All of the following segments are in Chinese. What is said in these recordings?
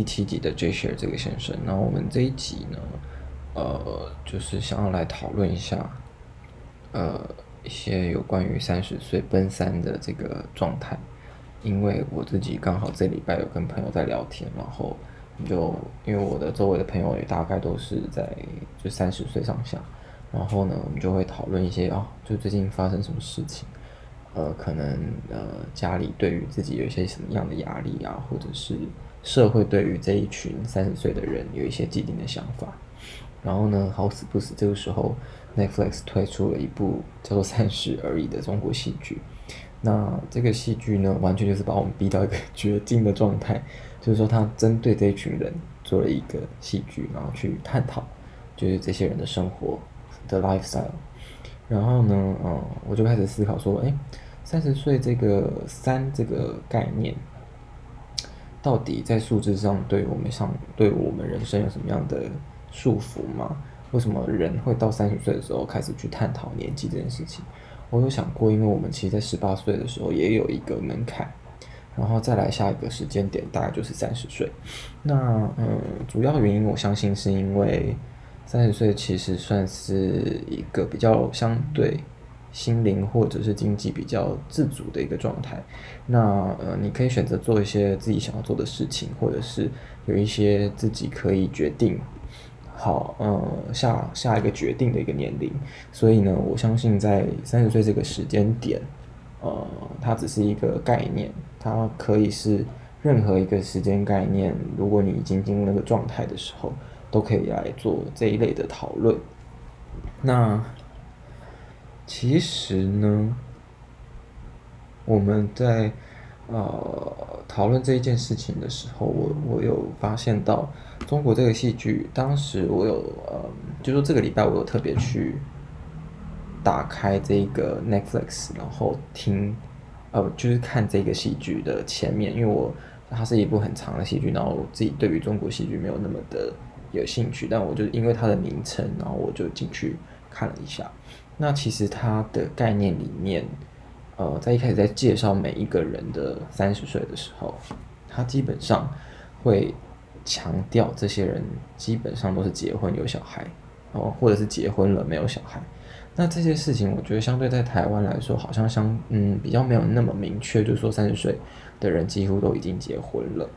第七集的 J Share 这个先生。那我们这一集呢，呃，就是想要来讨论一下，呃，一些有关于三十岁奔三的这个状态。因为我自己刚好这礼拜有跟朋友在聊天，然后就因为我的周围的朋友也大概都是在就三十岁上下，然后呢，我们就会讨论一些啊、哦，就最近发生什么事情，呃，可能呃家里对于自己有一些什么样的压力啊，或者是社会对于这一群三十岁的人有一些既定的想法，然后呢，好死不死这个时候 Netflix 推出了一部叫做《三十而已》的中国戏剧。那这个戏剧呢，完全就是把我们逼到一个绝境的状态，就是说他针对这一群人做了一个戏剧，然后去探讨，就是这些人的生活的 lifestyle。然后呢，嗯，我就开始思考说，诶，三十岁这个三这个概念，到底在数字上对我们上对我们人生有什么样的束缚吗？为什么人会到三十岁的时候开始去探讨年纪这件事情？我有想过，因为我们其实，在十八岁的时候也有一个门槛，然后再来下一个时间点，大概就是三十岁。那嗯，主要原因我相信是因为三十岁其实算是一个比较相对心灵或者是经济比较自主的一个状态。那呃，你可以选择做一些自己想要做的事情，或者是有一些自己可以决定。好，嗯，下下一个决定的一个年龄，所以呢，我相信在三十岁这个时间点，呃，它只是一个概念，它可以是任何一个时间概念。如果你已经进入那个状态的时候，都可以来做这一类的讨论。那其实呢，我们在呃讨论这一件事情的时候，我我有发现到。中国这个戏剧，当时我有呃，就说这个礼拜我有特别去打开这个 Netflix，然后听呃，就是看这个戏剧的前面，因为我它是一部很长的戏剧，然后我自己对于中国戏剧没有那么的有兴趣，但我就因为它的名称，然后我就进去看了一下。那其实它的概念里面，呃，在一开始在介绍每一个人的三十岁的时候，它基本上会。强调这些人基本上都是结婚有小孩，哦，或者是结婚了没有小孩。那这些事情，我觉得相对在台湾来说，好像相嗯比较没有那么明确，就是说三十岁的人几乎都已经结婚了。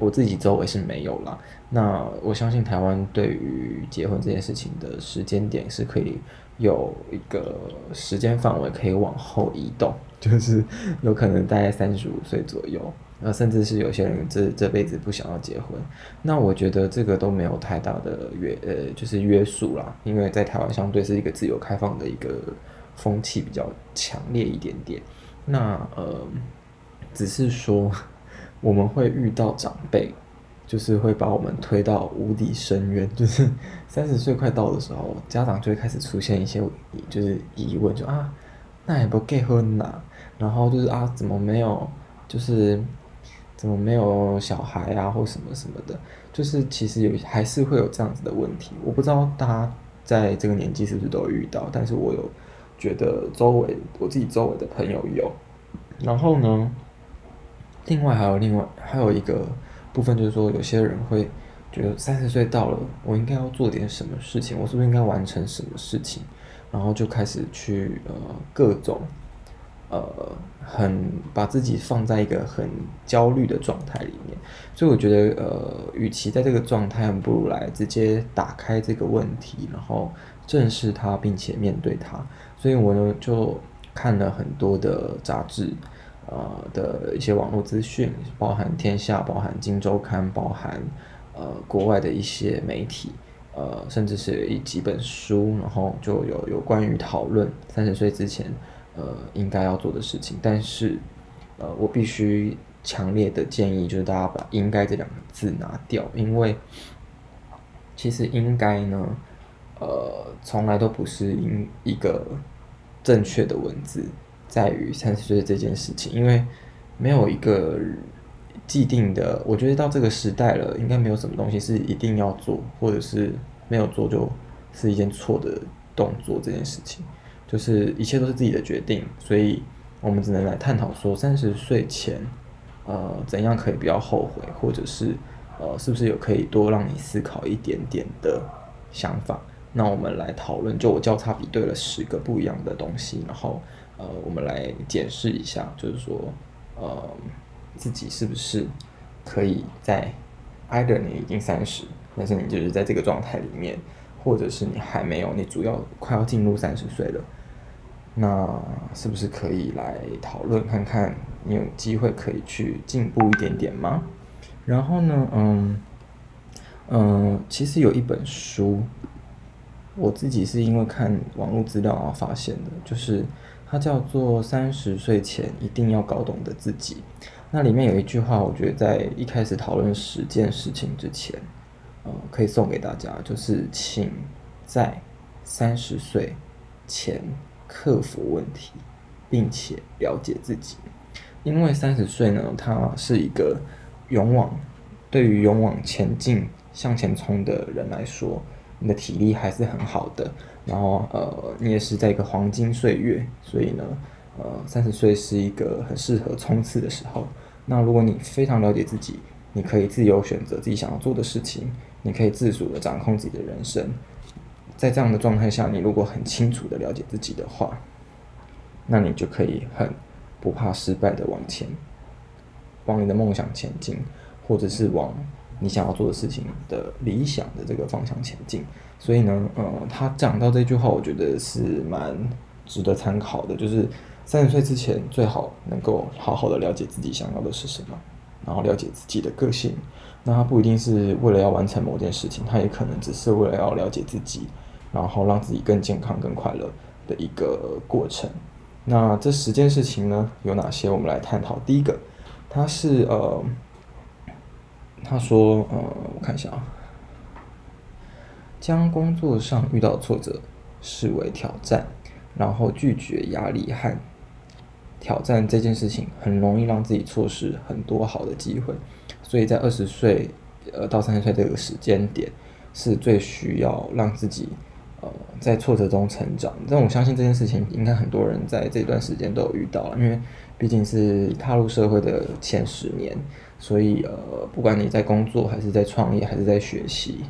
我自己周围是没有啦。那我相信台湾对于结婚这件事情的时间点是可以有一个时间范围可以往后移动，就是有可能大概三十五岁左右。呃，甚至是有些人这这辈子不想要结婚，那我觉得这个都没有太大的约呃，就是约束啦，因为在台湾相对是一个自由开放的一个风气比较强烈一点点。那呃，只是说我们会遇到长辈，就是会把我们推到无底深渊，就是三十岁快到的时候，家长就会开始出现一些就是疑问，就啊，那也不结婚呐，然后就是啊，怎么没有，就是。怎么没有小孩啊，或什么什么的，就是其实有还是会有这样子的问题。我不知道大家在这个年纪是不是都遇到，但是我有觉得周围我自己周围的朋友有。然后呢，另外还有另外还有一个部分，就是说有些人会觉得三十岁到了，我应该要做点什么事情，我是不是应该完成什么事情，然后就开始去呃各种。呃，很把自己放在一个很焦虑的状态里面，所以我觉得，呃，与其在这个状态，不如来直接打开这个问题，然后正视它，并且面对它。所以我呢就看了很多的杂志，呃的一些网络资讯，包含天下，包含金周刊，包含呃国外的一些媒体，呃，甚至是一几本书，然后就有有关于讨论三十岁之前。呃，应该要做的事情，但是，呃，我必须强烈的建议，就是大家把“应该”这两个字拿掉，因为其实“应该”呢，呃，从来都不是一一个正确的文字，在于三十岁这件事情，因为没有一个既定的，我觉得到这个时代了，应该没有什么东西是一定要做，或者是没有做就是一件错的动作这件事情。就是一切都是自己的决定，所以我们只能来探讨说，三十岁前，呃，怎样可以不要后悔，或者是呃，是不是有可以多让你思考一点点的想法？那我们来讨论，就我交叉比对了十个不一样的东西，然后呃，我们来检视一下，就是说呃，自己是不是可以在 either 你已经三十，但是你就是在这个状态里面，或者是你还没有，你主要快要进入三十岁了。那是不是可以来讨论看看，你有机会可以去进步一点点吗？然后呢，嗯嗯，其实有一本书，我自己是因为看网络资料而发现的，就是它叫做《三十岁前一定要搞懂的自己》。那里面有一句话，我觉得在一开始讨论十件事情之前，呃，可以送给大家，就是请在三十岁前。克服问题，并且了解自己，因为三十岁呢，他是一个勇往，对于勇往前进、向前冲的人来说，你的体力还是很好的。然后，呃，你也是在一个黄金岁月，所以呢，呃，三十岁是一个很适合冲刺的时候。那如果你非常了解自己，你可以自由选择自己想要做的事情，你可以自主的掌控自己的人生。在这样的状态下，你如果很清楚的了解自己的话，那你就可以很不怕失败的往前，往你的梦想前进，或者是往你想要做的事情的理想的这个方向前进。所以呢，呃，他讲到这句话，我觉得是蛮值得参考的，就是三十岁之前最好能够好好的了解自己想要的是什么，然后了解自己的个性。那他不一定是为了要完成某件事情，他也可能只是为了要了解自己。然后让自己更健康、更快乐的一个过程。那这十件事情呢，有哪些？我们来探讨。第一个，它是呃，他说呃，我看一下啊，将工作上遇到挫折视为挑战，然后拒绝压力和挑战这件事情，很容易让自己错失很多好的机会。所以在二十岁呃到三十岁这个时间点，是最需要让自己。呃，在挫折中成长，但我相信这件事情应该很多人在这段时间都有遇到了，因为毕竟是踏入社会的前十年，所以呃，不管你在工作还是在创业还是在学习，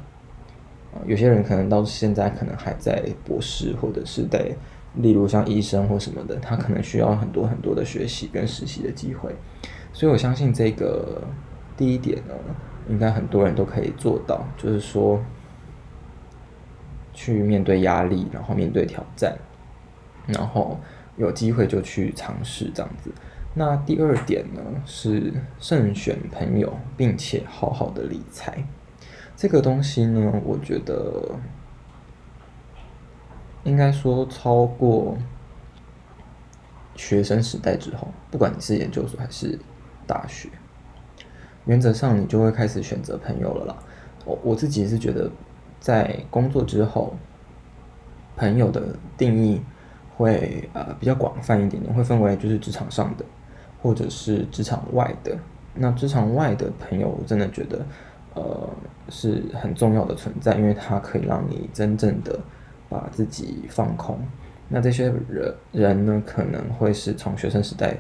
呃，有些人可能到现在可能还在博士或者是在，例如像医生或什么的，他可能需要很多很多的学习跟实习的机会，所以我相信这个第一点呢，应该很多人都可以做到，就是说。去面对压力，然后面对挑战，然后有机会就去尝试这样子。那第二点呢，是慎选朋友，并且好好的理财。这个东西呢，我觉得应该说超过学生时代之后，不管你是研究所还是大学，原则上你就会开始选择朋友了啦。我我自己是觉得。在工作之后，朋友的定义会呃比较广泛一点点，会分为就是职场上的，或者是职场外的。那职场外的朋友，我真的觉得呃是很重要的存在，因为它可以让你真正的把自己放空。那这些人人呢，可能会是从学生时代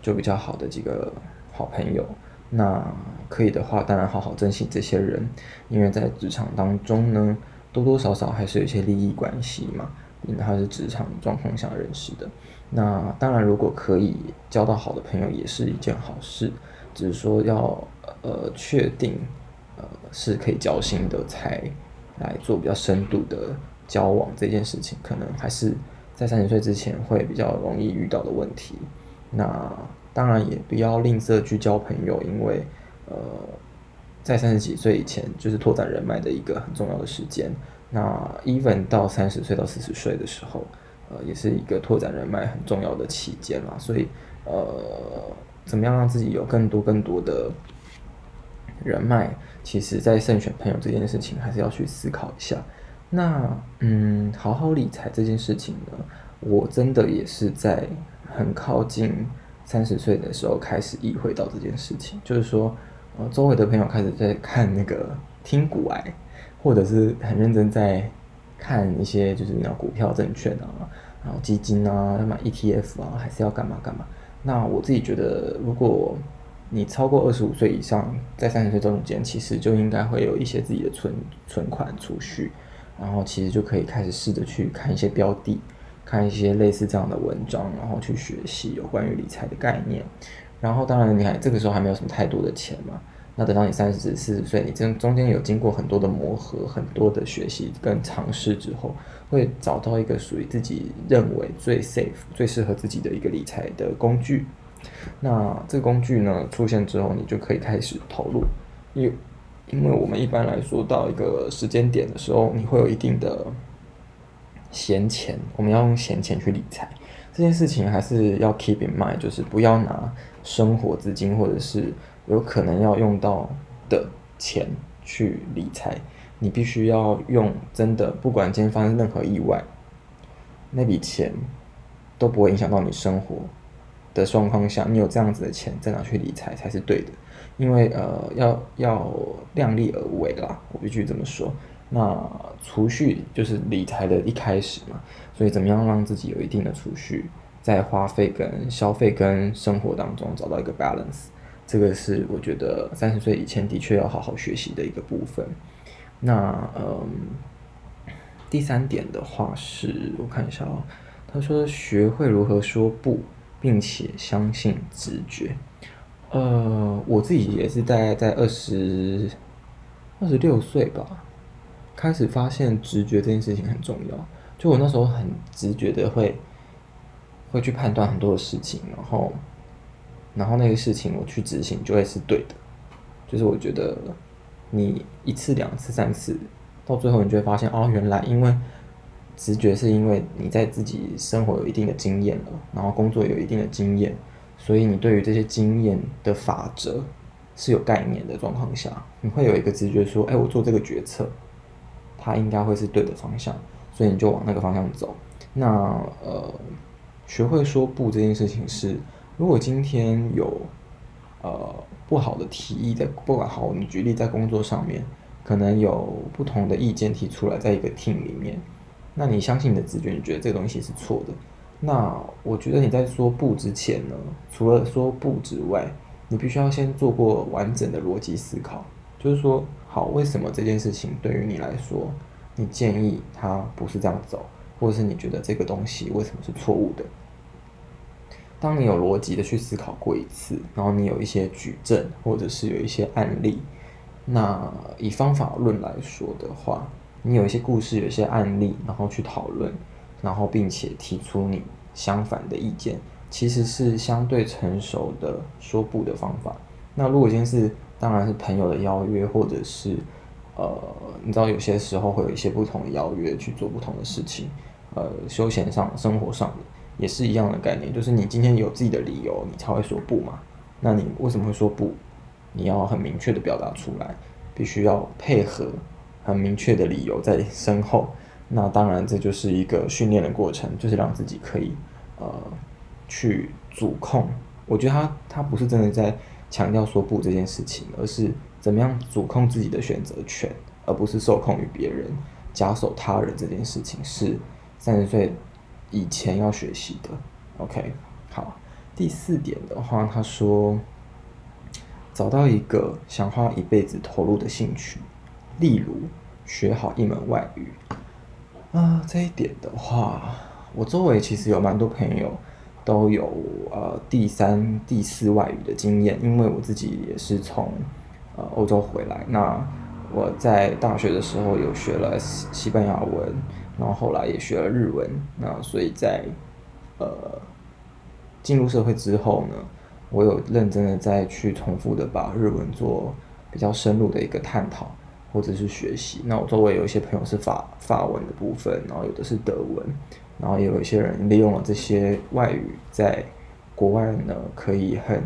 就比较好的几个好朋友。那可以的话，当然好好珍惜这些人，因为在职场当中呢，多多少少还是有一些利益关系嘛，因为他是职场状况下认识的。那当然，如果可以交到好的朋友，也是一件好事。只是说要呃确定呃是可以交心的，才来做比较深度的交往这件事情，可能还是在三十岁之前会比较容易遇到的问题。那。当然也不要吝啬去交朋友，因为，呃，在三十几岁以前就是拓展人脉的一个很重要的时间。那 even 到三十岁到四十岁的时候，呃，也是一个拓展人脉很重要的期间啦。所以，呃，怎么样让自己有更多更多的人脉，其实在慎选朋友这件事情还是要去思考一下。那，嗯，好好理财这件事情呢，我真的也是在很靠近。三十岁的时候开始意会到这件事情，就是说，呃，周围的朋友开始在看那个听股癌，或者是很认真在看一些就是那股票、证券啊，然后基金啊，要买 ETF 啊，还是要干嘛干嘛。那我自己觉得，如果你超过二十五岁以上，在三十岁中间，其实就应该会有一些自己的存存款储蓄，然后其实就可以开始试着去看一些标的，看一些类似这样的文章，然后去学习有关于理财的概念。然后当然，你看这个时候还没有什么太多的钱嘛。那等到你三十四十岁，你这中间有经过很多的磨合、很多的学习跟尝试之后，会找到一个属于自己认为最 safe、最适合自己的一个理财的工具。那这个工具呢出现之后，你就可以开始投入。因因为我们一般来说到一个时间点的时候，你会有一定的闲钱，我们要用闲钱去理财。这件事情还是要 keep in mind，就是不要拿生活资金或者是。有可能要用到的钱去理财，你必须要用真的，不管今天发生任何意外，那笔钱都不会影响到你生活的状况下，你有这样子的钱再拿去理财才是对的，因为呃要要量力而为啦，我必须这么说。那储蓄就是理财的一开始嘛，所以怎么样让自己有一定的储蓄，在花费跟消费跟生活当中找到一个 balance。这个是我觉得三十岁以前的确要好好学习的一个部分。那嗯，第三点的话是我看一下哦，他说学会如何说不，并且相信直觉。呃，我自己也是大概在二十二十六岁吧，开始发现直觉这件事情很重要。就我那时候很直觉的会会去判断很多的事情，然后。然后那个事情我去执行就会是对的，就是我觉得你一次两次三次，到最后你就会发现哦，原来因为直觉是因为你在自己生活有一定的经验了，然后工作有一定的经验，所以你对于这些经验的法则是有概念的状况下，你会有一个直觉说，哎，我做这个决策，它应该会是对的方向，所以你就往那个方向走。那呃，学会说不这件事情是。如果今天有呃不好的提议在，不管好，我们举例在工作上面，可能有不同的意见提出来，在一个 team 里面，那你相信你的直觉，你觉得这个东西是错的，那我觉得你在说不之前呢，除了说不之外，你必须要先做过完整的逻辑思考，就是说，好，为什么这件事情对于你来说，你建议它不是这样走，或者是你觉得这个东西为什么是错误的？当你有逻辑的去思考过一次，然后你有一些举证，或者是有一些案例，那以方法论来说的话，你有一些故事，有一些案例，然后去讨论，然后并且提出你相反的意见，其实是相对成熟的说不的方法。那如果今天是，当然是朋友的邀约，或者是呃，你知道有些时候会有一些不同的邀约去做不同的事情，呃，休闲上、生活上的。也是一样的概念，就是你今天有自己的理由，你才会说不嘛。那你为什么会说不？你要很明确的表达出来，必须要配合很明确的理由在身后。那当然，这就是一个训练的过程，就是让自己可以呃去主控。我觉得他他不是真的在强调说不这件事情，而是怎么样主控自己的选择权，而不是受控于别人、假手他人这件事情，是三十岁。以前要学习的，OK，好。第四点的话，他说找到一个想花一辈子投入的兴趣，例如学好一门外语。啊，这一点的话，我周围其实有蛮多朋友都有呃第三、第四外语的经验，因为我自己也是从呃欧洲回来。那我在大学的时候有学了西班牙文。然后后来也学了日文，那所以在呃进入社会之后呢，我有认真的再去重复的把日文做比较深入的一个探讨或者是学习。那我周围有一些朋友是法法文的部分，然后有的是德文，然后也有一些人利用了这些外语在国外呢，可以很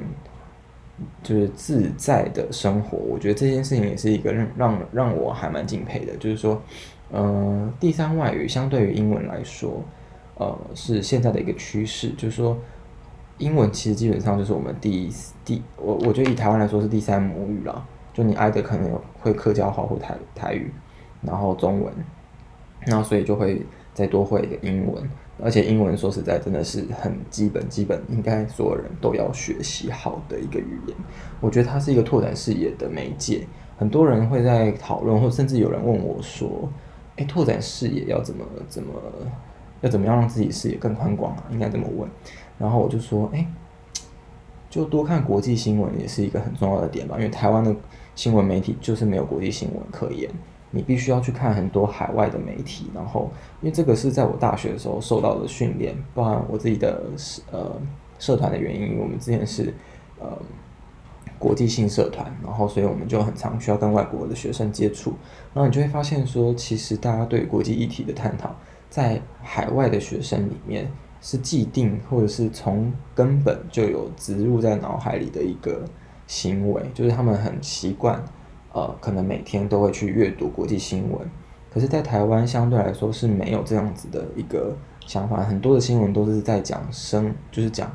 就是自在的生活。我觉得这件事情也是一个让让让我还蛮敬佩的，就是说。呃，第三外语相对于英文来说，呃，是现在的一个趋势。就是说，英文其实基本上就是我们第第，我我觉得以台湾来说是第三母语啦。就你爱的可能有会客家话或台台语，然后中文，然后所以就会再多会一个英文。而且英文说实在真的是很基本，基本应该所有人都要学习好的一个语言。我觉得它是一个拓展视野的媒介。很多人会在讨论，或甚至有人问我说：“诶，拓展视野要怎么怎么，要怎么样让自己视野更宽广啊？应该怎么问？”然后我就说：“诶，就多看国际新闻也是一个很重要的点吧，因为台湾的新闻媒体就是没有国际新闻可言。”你必须要去看很多海外的媒体，然后因为这个是在我大学的时候受到的训练，包含我自己的呃社团的原因，我们之前是呃国际性社团，然后所以我们就很常需要跟外国的学生接触，然后你就会发现说，其实大家对国际议题的探讨，在海外的学生里面是既定或者是从根本就有植入在脑海里的一个行为，就是他们很习惯。呃，可能每天都会去阅读国际新闻，可是，在台湾相对来说是没有这样子的一个想法。很多的新闻都是在讲生，就是讲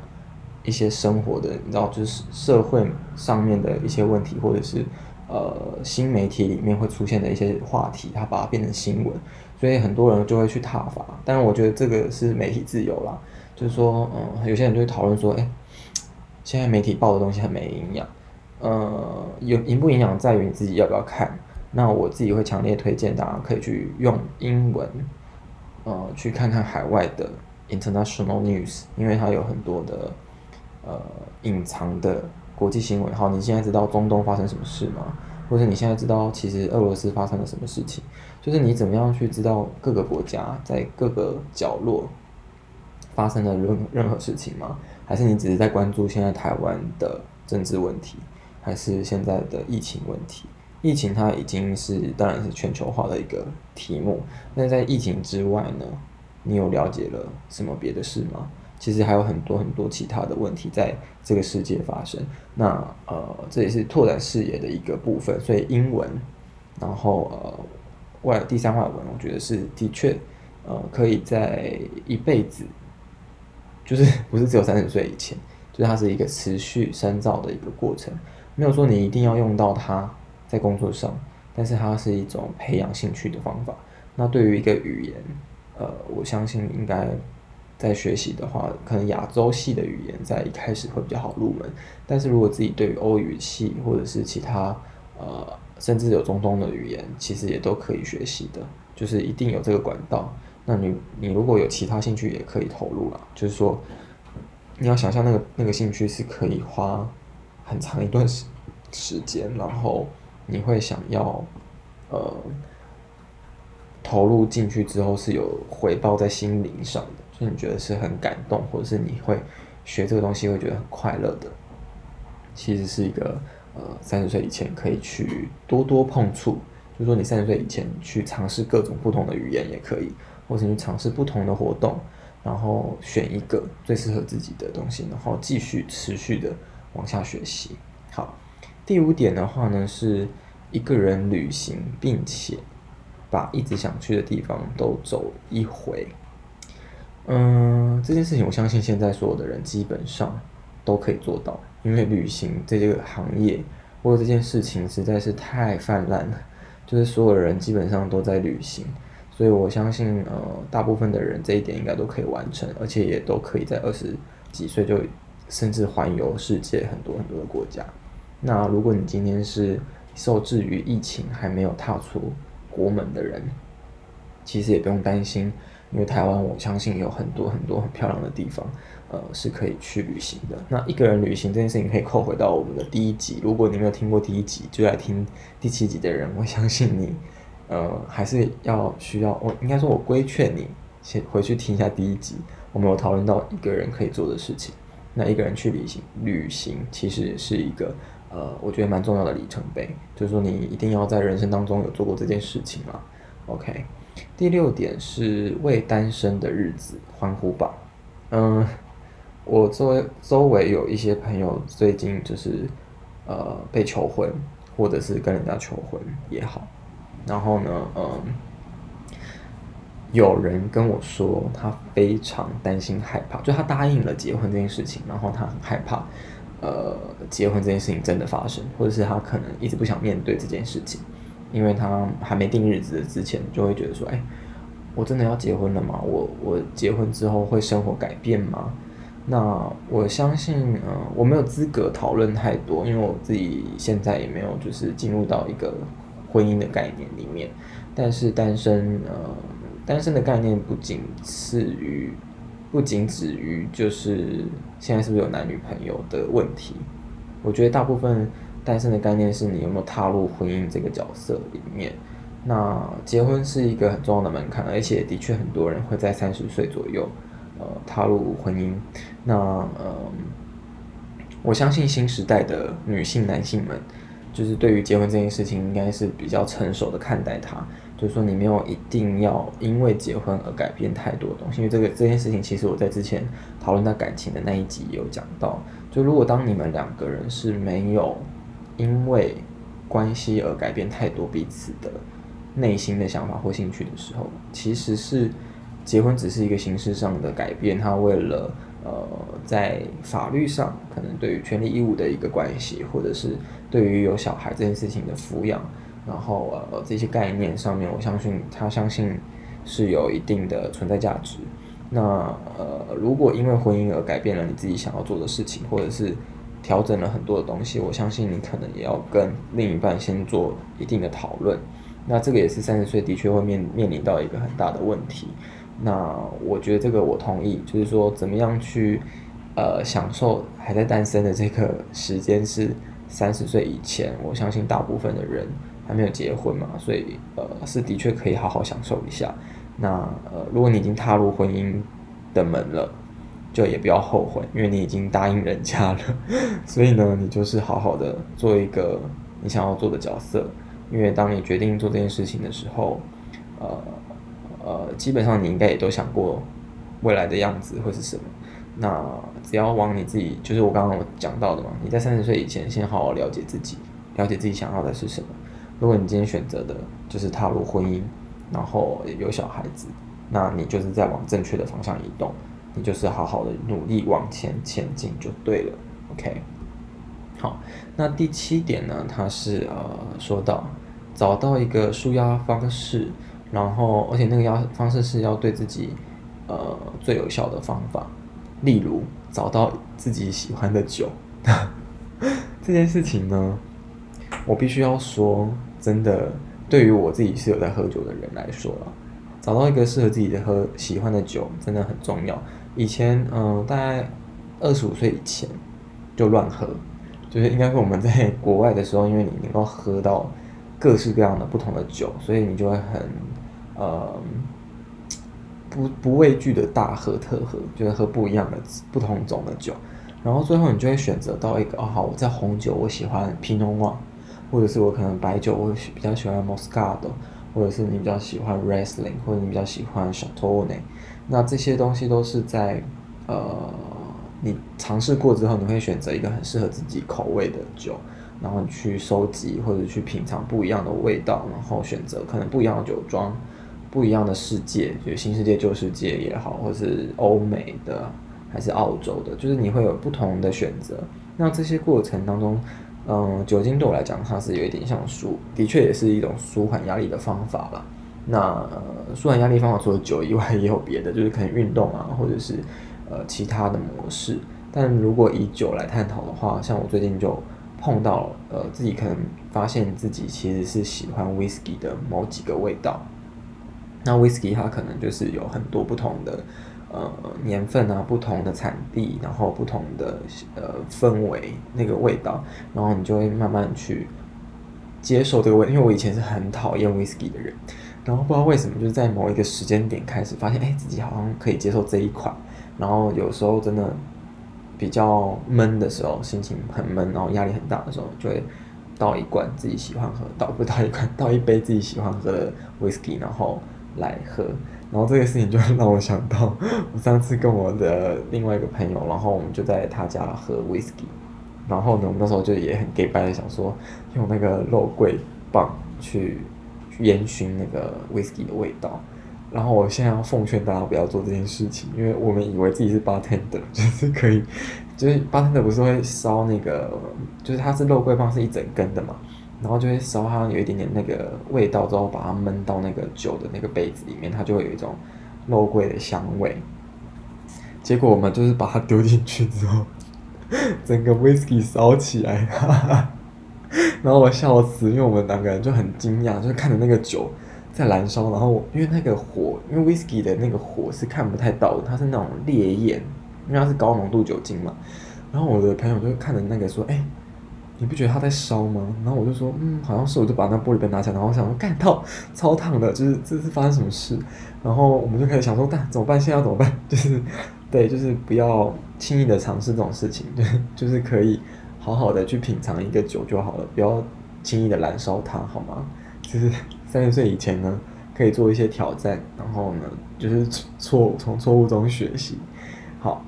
一些生活的，你知道，就是社会上面的一些问题，或者是呃新媒体里面会出现的一些话题，他把它变成新闻，所以很多人就会去挞伐。但是我觉得这个是媒体自由啦，就是说，嗯、有些人就会讨论说，哎，现在媒体报的东西很没营养。呃，有营不营养在于你自己要不要看。那我自己会强烈推荐大家可以去用英文，呃，去看看海外的 international news，因为它有很多的呃隐藏的国际新闻。好，你现在知道中东发生什么事吗？或者你现在知道其实俄罗斯发生了什么事情？就是你怎么样去知道各个国家在各个角落发生了任任何事情吗？还是你只是在关注现在台湾的政治问题？还是现在的疫情问题，疫情它已经是当然是全球化的一个题目。那在疫情之外呢，你有了解了什么别的事吗？其实还有很多很多其他的问题在这个世界发生。那呃，这也是拓展视野的一个部分。所以英文，然后呃外第三外文，我觉得是的确呃可以在一辈子，就是不是只有三十岁以前，就是它是一个持续深造的一个过程。没有说你一定要用到它在工作上，但是它是一种培养兴趣的方法。那对于一个语言，呃，我相信应该在学习的话，可能亚洲系的语言在一开始会比较好入门。但是如果自己对于欧语系或者是其他呃，甚至有中东的语言，其实也都可以学习的，就是一定有这个管道。那你你如果有其他兴趣，也可以投入啦。就是说，你要想象那个那个兴趣是可以花。很长一段时时间，然后你会想要，呃，投入进去之后是有回报在心灵上的，所以你觉得是很感动，或者是你会学这个东西会觉得很快乐的，其实是一个呃三十岁以前可以去多多碰触，就是说你三十岁以前去尝试各种不同的语言也可以，或者你尝试不同的活动，然后选一个最适合自己的东西，然后继续持续的。往下学习。好，第五点的话呢，是一个人旅行，并且把一直想去的地方都走一回。嗯，这件事情我相信现在所有的人基本上都可以做到，因为旅行这个行业或者这件事情实在是太泛滥了，就是所有人基本上都在旅行，所以我相信呃，大部分的人这一点应该都可以完成，而且也都可以在二十几岁就。甚至环游世界很多很多的国家。那如果你今天是受制于疫情还没有踏出国门的人，其实也不用担心，因为台湾我相信有很多很多很漂亮的地方，呃，是可以去旅行的。那一个人旅行这件事情可以扣回到我们的第一集。如果你没有听过第一集，就来听第七集的人，我相信你，呃，还是要需要我应该说，我规劝你先回去听一下第一集，我们有讨论到一个人可以做的事情。那一个人去旅行，旅行其实也是一个呃，我觉得蛮重要的里程碑。就是说，你一定要在人生当中有做过这件事情嘛。OK，第六点是为单身的日子欢呼吧。嗯，我周围周围有一些朋友最近就是呃被求婚，或者是跟人家求婚也好，然后呢，嗯。有人跟我说，他非常担心、害怕，就他答应了结婚这件事情，然后他很害怕，呃，结婚这件事情真的发生，或者是他可能一直不想面对这件事情，因为他还没定日子之前就会觉得说，哎，我真的要结婚了吗？我我结婚之后会生活改变吗？那我相信，呃，我没有资格讨论太多，因为我自己现在也没有就是进入到一个婚姻的概念里面。但是单身，呃，单身的概念不仅次于，不仅止于就是现在是不是有男女朋友的问题。我觉得大部分单身的概念是你有没有踏入婚姻这个角色里面。那结婚是一个很重要的门槛，而且的确很多人会在三十岁左右，呃，踏入婚姻。那呃，我相信新时代的女性、男性们，就是对于结婚这件事情，应该是比较成熟的看待它。就是说，你没有一定要因为结婚而改变太多东西，因为这个这件事情，其实我在之前讨论到感情的那一集有讲到。就如果当你们两个人是没有因为关系而改变太多彼此的。内心的想法或兴趣的时候，其实是结婚只是一个形式上的改变。他为了呃，在法律上可能对于权利义务的一个关系，或者是对于有小孩这件事情的抚养，然后呃这些概念上面，我相信他相信是有一定的存在价值。那呃，如果因为婚姻而改变了你自己想要做的事情，或者是调整了很多的东西，我相信你可能也要跟另一半先做一定的讨论。那这个也是三十岁的确会面面临到一个很大的问题。那我觉得这个我同意，就是说怎么样去呃享受还在单身的这个时间是三十岁以前。我相信大部分的人还没有结婚嘛，所以呃是的确可以好好享受一下。那呃如果你已经踏入婚姻的门了，就也不要后悔，因为你已经答应人家了。所以呢，你就是好好的做一个你想要做的角色。因为当你决定做这件事情的时候，呃呃，基本上你应该也都想过未来的样子会是什么。那只要往你自己，就是我刚刚讲到的嘛，你在三十岁以前先好好了解自己，了解自己想要的是什么。如果你今天选择的就是踏入婚姻，然后有小孩子，那你就是在往正确的方向移动，你就是好好的努力往前前进就对了。OK。好，那第七点呢？它是呃说到找到一个舒压方式，然后而且那个压方式是要对自己呃最有效的方法，例如找到自己喜欢的酒。这件事情呢，我必须要说，真的对于我自己是有在喝酒的人来说啊，找到一个适合自己的喝喜欢的酒真的很重要。以前嗯、大概二十五岁以前就乱喝。就是应该是我们在国外的时候，因为你能够喝到各式各样的不同的酒，所以你就会很呃不不畏惧的大喝特喝，就是喝不一样的不同种的酒，然后最后你就会选择到一个哦好，我在红酒我喜欢 Pinot Noir，或者是我可能白酒我比较喜欢 Moscato，或者是你比较喜欢 Riesling，或者你比较喜欢 Chardonnay，那这些东西都是在呃。你尝试过之后，你会选择一个很适合自己口味的酒，然后你去收集或者去品尝不一样的味道，然后选择可能不一样的酒庄，不一样的世界，就新世界旧世界也好，或是欧美的还是澳洲的，就是你会有不同的选择。那这些过程当中，嗯，酒精对我来讲，它是有一点像舒，的确也是一种舒缓压力的方法了。那，舒缓压力方法除了酒以外，也有别的，就是可能运动啊，或者是。呃，其他的模式，但如果以酒来探讨的话，像我最近就碰到，呃，自己可能发现自己其实是喜欢 whisky 的某几个味道。那 whisky 它可能就是有很多不同的呃年份啊，不同的产地，然后不同的呃氛围那个味道，然后你就会慢慢去接受这个味。因为我以前是很讨厌 whisky 的人，然后不知道为什么，就是在某一个时间点开始发现，哎，自己好像可以接受这一款。然后有时候真的比较闷的时候，心情很闷，然后压力很大的时候，就会倒一罐自己喜欢喝，倒不倒一罐，倒一杯自己喜欢喝的 whisky，然后来喝。然后这个事情就让我想到，我上次跟我的另外一个朋友，然后我们就在他家喝 whisky，然后呢，我们那时候就也很 gay 掰的想说，用那个肉桂棒去烟熏那个 whisky 的味道。然后我现在要奉劝大家不要做这件事情，因为我们以为自己是 bartender，就是可以，就是 bartender 不是会烧那个，就是它是肉桂棒是一整根的嘛，然后就会烧它有一点点那个味道，之后把它闷到那个酒的那个杯子里面，它就会有一种肉桂的香味。结果我们就是把它丢进去之后，整个 whisky 烧起来，哈哈，然后我笑死，因为我们两个人就很惊讶，就是看着那个酒在燃烧，然后因为那个火，因为 whisky 的那个火是看不太到的，它是那种烈焰，因为它是高浓度酒精嘛。然后我的朋友就看着那个说：“哎、”你不觉得它在烧吗？然后我就说，嗯，好像是，我就把那玻璃杯拿起来，然后我想说，干到超烫的，就是这是发生什么事？然后我们就开始想说，但怎么办？现在要怎么办？就是，对，就是不要轻易的尝试这种事情，对就是可以好好的去品尝一个酒就好了，不要轻易的燃烧它，好吗？就是三十岁以前呢，可以做一些挑战，然后呢，就是错从错误中学习，好。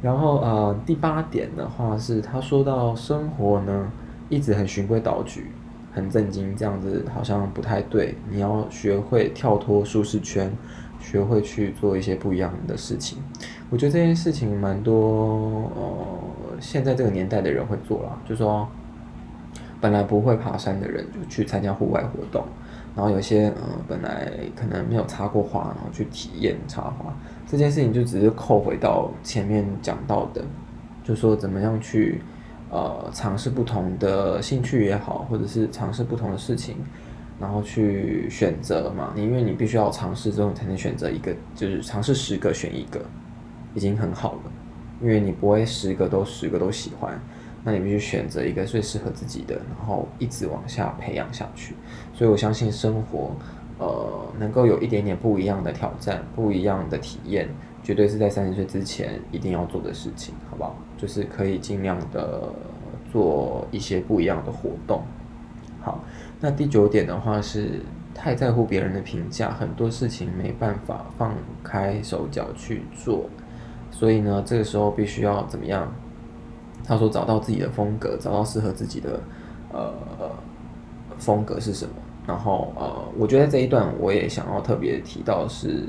然后呃，第八点的话是，他说到生活呢，一直很循规蹈矩，很震惊，这样子好像不太对。你要学会跳脱舒适圈，学会去做一些不一样的事情。我觉得这件事情蛮多呃，现在这个年代的人会做了，就说本来不会爬山的人就去参加户外活动。然后有些呃本来可能没有插过花，然后去体验插花这件事情，就只是扣回到前面讲到的，就说怎么样去呃尝试不同的兴趣也好，或者是尝试不同的事情，然后去选择嘛。你因为你必须要尝试之后，才能选择一个，就是尝试十个选一个，已经很好了，因为你不会十个都十个都喜欢。那你必须选择一个最适合自己的，然后一直往下培养下去。所以我相信生活，呃，能够有一点点不一样的挑战，不一样的体验，绝对是在三十岁之前一定要做的事情，好不好？就是可以尽量的做一些不一样的活动。好，那第九点的话是太在乎别人的评价，很多事情没办法放开手脚去做，所以呢，这个时候必须要怎么样？他说：“找到自己的风格，找到适合自己的呃风格是什么？然后呃，我觉得这一段我也想要特别提到是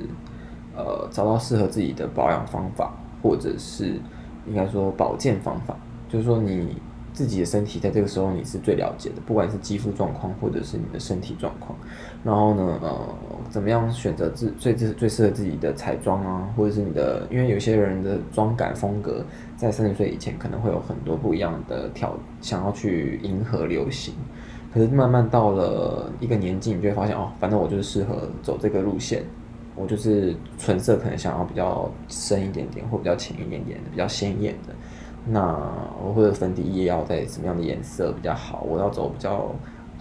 呃，找到适合自己的保养方法，或者是应该说保健方法，就是说你。”自己的身体在这个时候你是最了解的，不管是肌肤状况或者是你的身体状况。然后呢，呃，怎么样选择自最最最适合自己的彩妆啊，或者是你的，因为有些人的妆感风格在三十岁以前可能会有很多不一样的挑，想要去迎合流行。可是慢慢到了一个年纪，你就会发现哦，反正我就是适合走这个路线，我就是唇色可能想要比较深一点点，或比较浅一点点的，比较鲜艳的。那我或者粉底液要在什么样的颜色比较好？我要走比较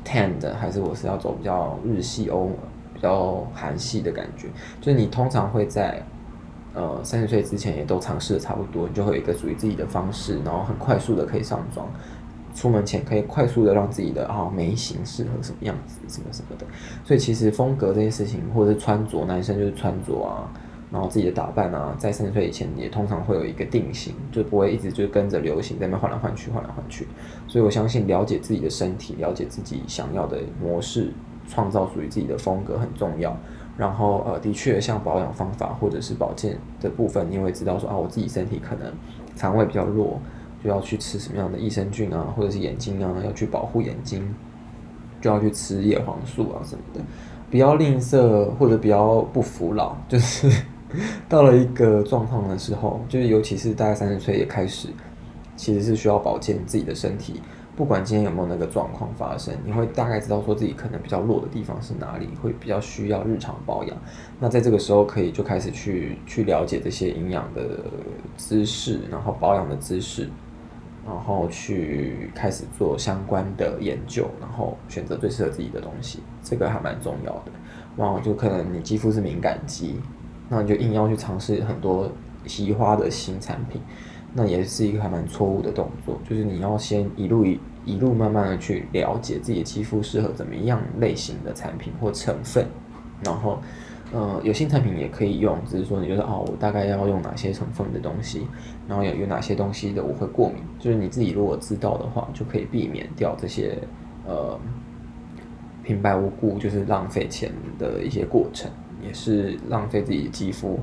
tan 的，还是我是要走比较日系欧、比较韩系的感觉？就是你通常会在呃三十岁之前也都尝试的差不多，你就会有一个属于自己的方式，然后很快速的可以上妆，出门前可以快速的让自己的啊眉形适合什么样子，什么什么的。所以其实风格这件事情，或者是穿着，男生就是穿着啊。然后自己的打扮啊，在三十岁以前也通常会有一个定型，就不会一直就跟着流行在那边换来换去，换来换去。所以我相信了解自己的身体，了解自己想要的模式，创造属于自己的风格很重要。然后呃，的确像保养方法或者是保健的部分，你会知道说啊，我自己身体可能肠胃比较弱，就要去吃什么样的益生菌啊，或者是眼睛啊，要去保护眼睛，就要去吃叶黄素啊什么的，不要吝啬或者不要不服老，就是。到了一个状况的时候，就是尤其是大概三十岁也开始，其实是需要保健自己的身体。不管今天有没有那个状况发生，你会大概知道说自己可能比较弱的地方是哪里，会比较需要日常保养。那在这个时候可以就开始去去了解这些营养的知识，然后保养的知识，然后去开始做相关的研究，然后选择最适合自己的东西。这个还蛮重要的。然后就可能你肌肤是敏感肌。那你就硬要去尝试很多奇花的新产品，那也是一个还蛮错误的动作。就是你要先一路一一路慢慢的去了解自己的肌肤适合怎么样类型的产品或成分，然后，呃，有新产品也可以用，只是说你觉得哦，我大概要用哪些成分的东西，然后有有哪些东西的我会过敏，就是你自己如果知道的话，就可以避免掉这些呃平白无故就是浪费钱的一些过程。也是浪费自己肌肤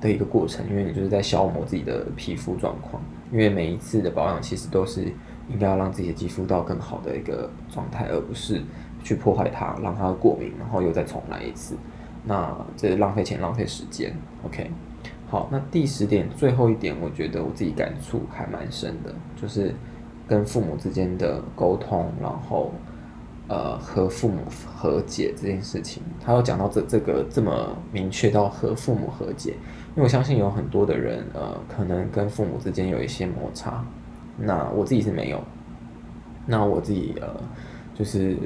的一个过程，因为你就是在消磨自己的皮肤状况。因为每一次的保养其实都是应该要让自己的肌肤到更好的一个状态，而不是去破坏它，让它过敏，然后又再重来一次。那这是浪费钱、浪费时间。OK，好，那第十点，最后一点，我觉得我自己感触还蛮深的，就是跟父母之间的沟通，然后呃和父母和解这件事情。他有讲到这这个这么明确到和父母和解，因为我相信有很多的人呃可能跟父母之间有一些摩擦。那我自己是没有，那我自己呃，就是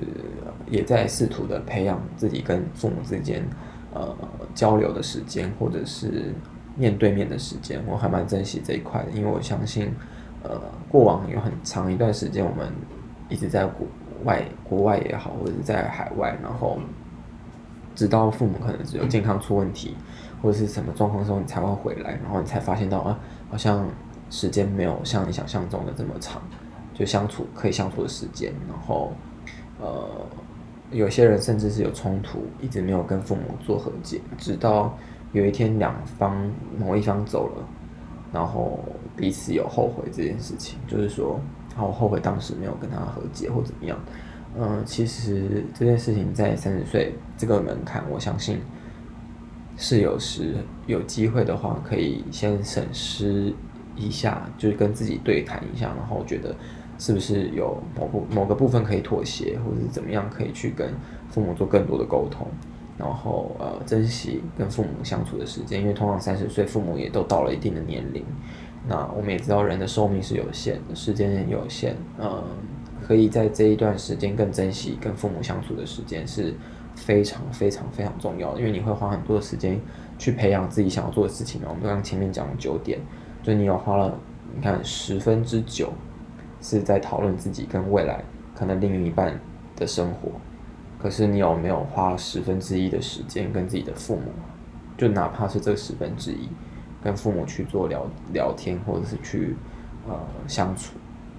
也在试图的培养自己跟父母之间呃交流的时间，或者是面对面的时间，我还蛮珍惜这一块的，因为我相信，呃，过往有很长一段时间，我们一直在外，国外也好，或者在海外，然后直到父母可能只有健康出问题，或者是什么状况的时候，你才会回来，然后你才发现到啊，好像。时间没有像你想象中的这么长，就相处可以相处的时间，然后，呃，有些人甚至是有冲突，一直没有跟父母做和解，直到有一天两方某一方走了，然后彼此有后悔这件事情，就是说，啊，我后悔当时没有跟他和解或怎么样。嗯、其实这件事情在三十岁这个门槛，我相信是有时有机会的话，可以先审视。一下就是跟自己对谈一下，然后觉得是不是有某部某个部分可以妥协，或者是怎么样可以去跟父母做更多的沟通，然后呃珍惜跟父母相处的时间，因为通常三十岁父母也都到了一定的年龄，那我们也知道人的寿命是有限的，时间也有限，嗯，可以在这一段时间更珍惜跟父母相处的时间是非常非常非常重要的，因为你会花很多的时间去培养自己想要做的事情嘛。我们刚刚前面讲了九点。所以你有花了，你看十分之九是在讨论自己跟未来可能另一半的生活，可是你有没有花十分之一的时间跟自己的父母，就哪怕是这十分之一，跟父母去做聊聊天或者是去呃相处，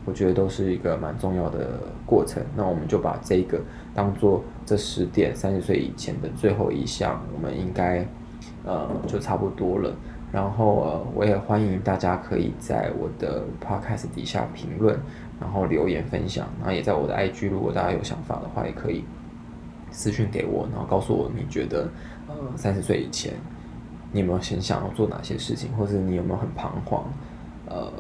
我觉得都是一个蛮重要的过程。那我们就把这个当做这十点三十岁以前的最后一项，我们应该呃就差不多了。然后呃，我也欢迎大家可以在我的 podcast 底下评论，然后留言分享，然后也在我的 IG，如果大家有想法的话，也可以私信给我，然后告诉我你觉得呃三十岁以前你有没有先想要做哪些事情，或者你有没有很彷徨，呃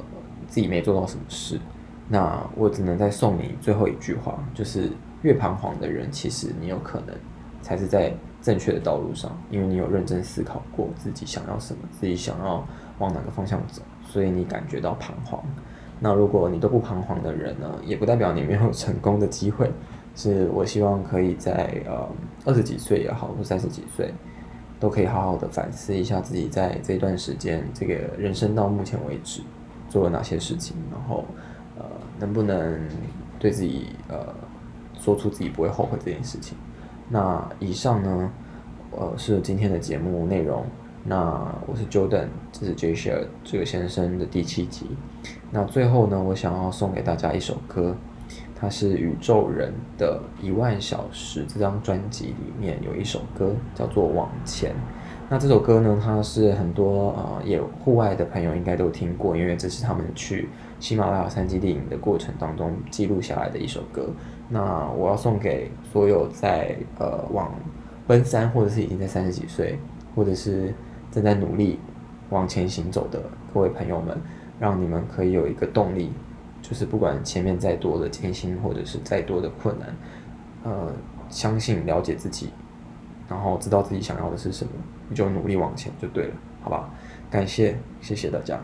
自己没做到什么事，那我只能再送你最后一句话，就是越彷徨的人，其实你有可能才是在。正确的道路上，因为你有认真思考过自己想要什么，自己想要往哪个方向走，所以你感觉到彷徨。那如果你都不彷徨的人呢，也不代表你没有成功的机会。是我希望可以在呃二十几岁也好，或三十几岁，都可以好好的反思一下自己在这段时间，这个人生到目前为止做了哪些事情，然后呃能不能对自己呃说出自己不会后悔这件事情。那以上呢，呃，是今天的节目内容。那我是 Jordan，这是 J-Share 这个先生的第七集。那最后呢，我想要送给大家一首歌，它是宇宙人的一万小时这张专辑里面有一首歌叫做《往前》。那这首歌呢，它是很多呃也户外的朋友应该都听过，因为这是他们去喜马拉雅山基地营的过程当中记录下来的一首歌。那我要送给所有在呃往奔三，或者是已经在三十几岁，或者是正在努力往前行走的各位朋友们，让你们可以有一个动力，就是不管前面再多的艰辛，或者是再多的困难，呃，相信了解自己，然后知道自己想要的是什么，你就努力往前就对了，好吧？感谢，谢谢大家。